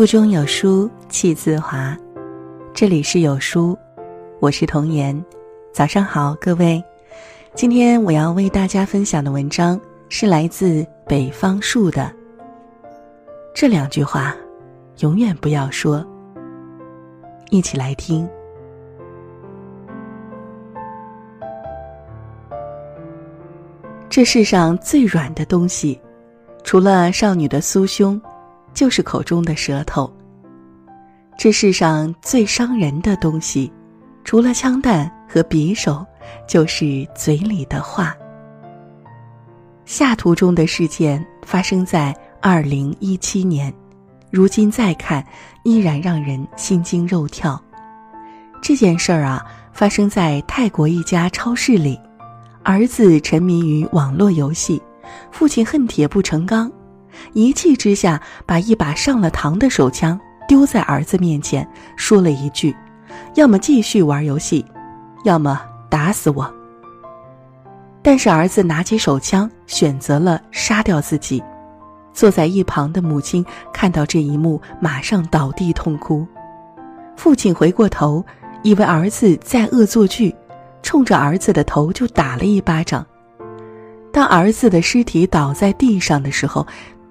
腹中有书气自华，这里是有书，我是童言。早上好，各位。今天我要为大家分享的文章是来自北方树的。这两句话，永远不要说。一起来听。这世上最软的东西，除了少女的酥胸。就是口中的舌头。这世上最伤人的东西，除了枪弹和匕首，就是嘴里的话。下图中的事件发生在二零一七年，如今再看，依然让人心惊肉跳。这件事儿啊，发生在泰国一家超市里，儿子沉迷于网络游戏，父亲恨铁不成钢。一气之下，把一把上了膛的手枪丢在儿子面前，说了一句：“要么继续玩游戏，要么打死我。”但是儿子拿起手枪，选择了杀掉自己。坐在一旁的母亲看到这一幕，马上倒地痛哭。父亲回过头，以为儿子在恶作剧，冲着儿子的头就打了一巴掌。当儿子的尸体倒在地上的时候，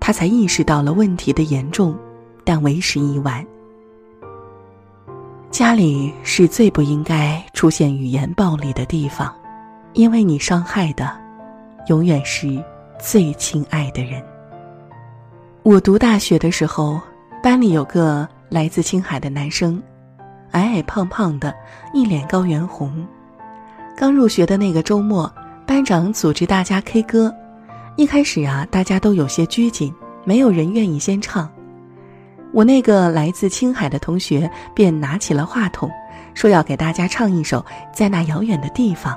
他才意识到了问题的严重，但为时已晚。家里是最不应该出现语言暴力的地方，因为你伤害的，永远是最亲爱的人。我读大学的时候，班里有个来自青海的男生，矮矮胖胖的，一脸高原红。刚入学的那个周末，班长组织大家 K 歌。一开始啊，大家都有些拘谨，没有人愿意先唱。我那个来自青海的同学便拿起了话筒，说要给大家唱一首《在那遥远的地方》。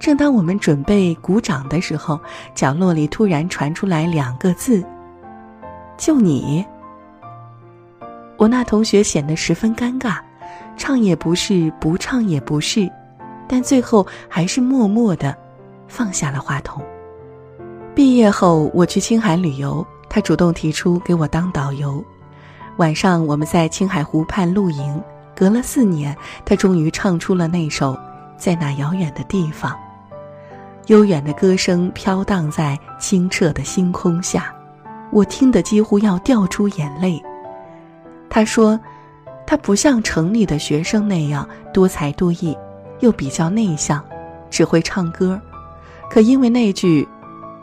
正当我们准备鼓掌的时候，角落里突然传出来两个字：“就你。”我那同学显得十分尴尬，唱也不是，不唱也不是，但最后还是默默的放下了话筒。毕业后，我去青海旅游，他主动提出给我当导游。晚上，我们在青海湖畔露营。隔了四年，他终于唱出了那首《在那遥远的地方》。悠远的歌声飘荡在清澈的星空下，我听得几乎要掉出眼泪。他说，他不像城里的学生那样多才多艺，又比较内向，只会唱歌。可因为那句。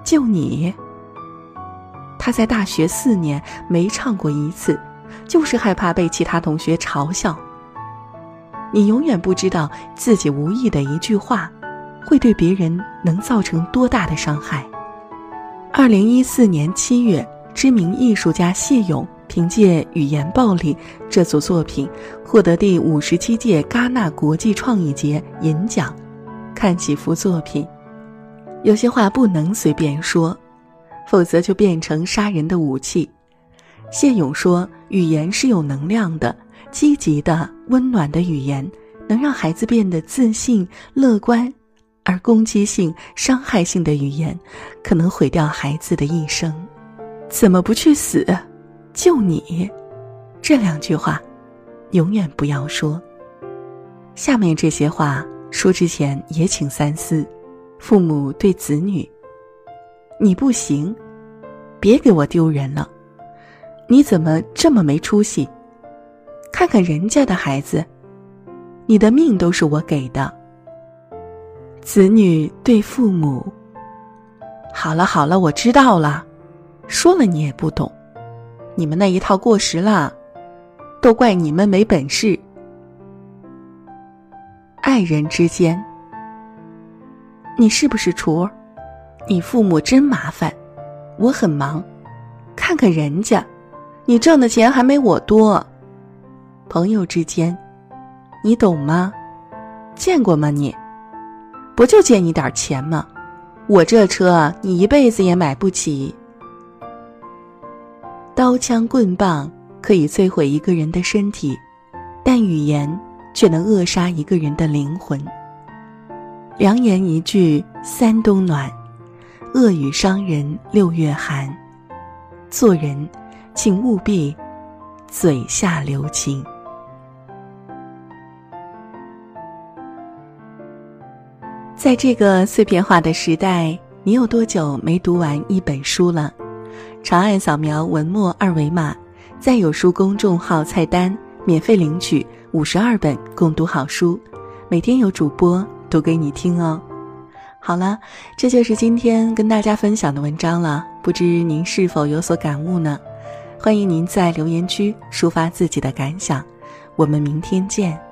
就你，他在大学四年没唱过一次，就是害怕被其他同学嘲笑。你永远不知道自己无意的一句话，会对别人能造成多大的伤害。二零一四年七月，知名艺术家谢勇凭借《语言暴力》这组作品，获得第五十七届戛纳国际创意节银奖。看几幅作品。有些话不能随便说，否则就变成杀人的武器。谢勇说：“语言是有能量的，积极的、温暖的语言能让孩子变得自信、乐观；而攻击性、伤害性的语言，可能毁掉孩子的一生。”怎么不去死？就你，这两句话，永远不要说。下面这些话说之前也请三思。父母对子女：“你不行，别给我丢人了。你怎么这么没出息？看看人家的孩子，你的命都是我给的。”子女对父母：“好了好了，我知道了，说了你也不懂，你们那一套过时了，都怪你们没本事。”爱人之间。你是不是厨？你父母真麻烦，我很忙。看看人家，你挣的钱还没我多。朋友之间，你懂吗？见过吗？你不就借你点钱吗？我这车你一辈子也买不起。刀枪棍棒可以摧毁一个人的身体，但语言却能扼杀一个人的灵魂。良言一句三冬暖，恶语伤人六月寒。做人，请务必嘴下留情。在这个碎片化的时代，你有多久没读完一本书了？长按扫描文末二维码，在有书公众号菜单免费领取五十二本共读好书，每天有主播读给你听哦。好了，这就是今天跟大家分享的文章了，不知您是否有所感悟呢？欢迎您在留言区抒发自己的感想，我们明天见。